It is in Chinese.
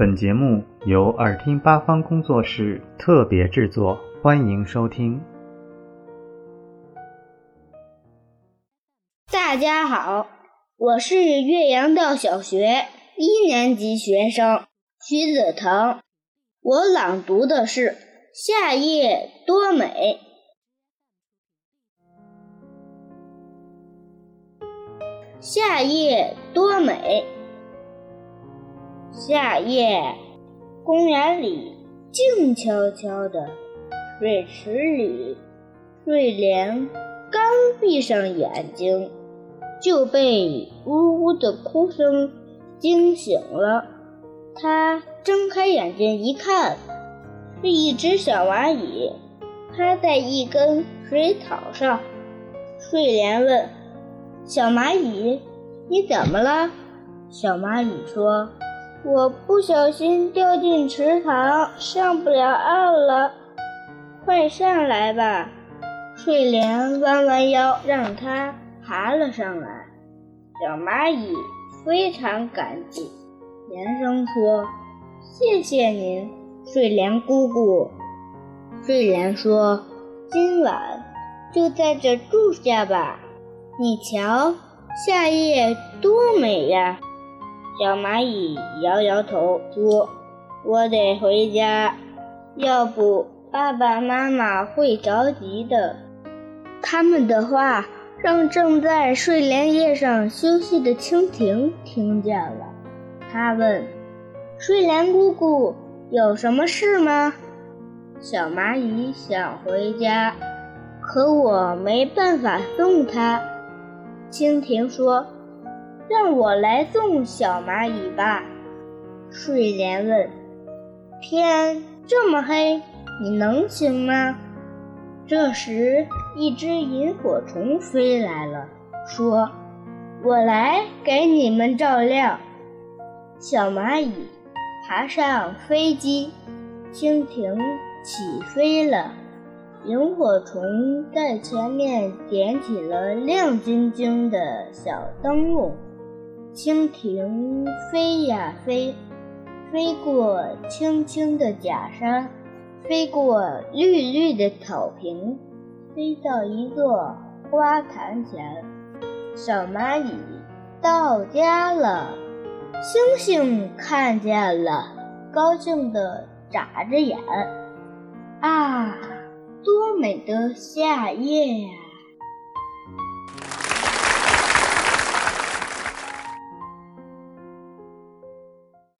本节目由耳听八方工作室特别制作，欢迎收听。大家好，我是岳阳道小学一年级学生徐子腾，我朗读的是《夏夜多美》。夏夜多美，夏夜，公园里静悄悄的，水池里，睡莲刚闭上眼睛，就被呜呜的哭声惊醒了。他睁开眼睛一看，是一只小蚂蚁趴在一根水草上。睡莲问。小蚂蚁，你怎么了？小蚂蚁说：“我不小心掉进池塘，上不了岸了。快上来吧！”睡莲弯弯腰，让它爬了上来。小蚂蚁非常感激，连声说：“谢谢您，睡莲姑姑。”睡莲说：“今晚就在这住下吧。”你瞧，夏夜多美呀！小蚂蚁摇摇头说：“我得回家，要不爸爸妈妈会着急的。”他们的话让正在睡莲叶上休息的蜻蜓听见了。他问：“睡莲姑姑，有什么事吗？”小蚂蚁想回家，可我没办法送它。蜻蜓说：“让我来送小蚂蚁吧。”睡莲问：“天这么黑，你能行吗？”这时，一只萤火虫飞来了，说：“我来给你们照亮。”小蚂蚁爬上飞机，蜻蜓起飞了。萤火虫在前面点起了亮晶晶的小灯笼，蜻蜓飞呀飞，飞过青青的假山，飞过绿绿的草坪，飞到一座花坛前。小蚂蚁到家了，星星看见了，高兴地眨着眼，啊！多美的夏夜呀！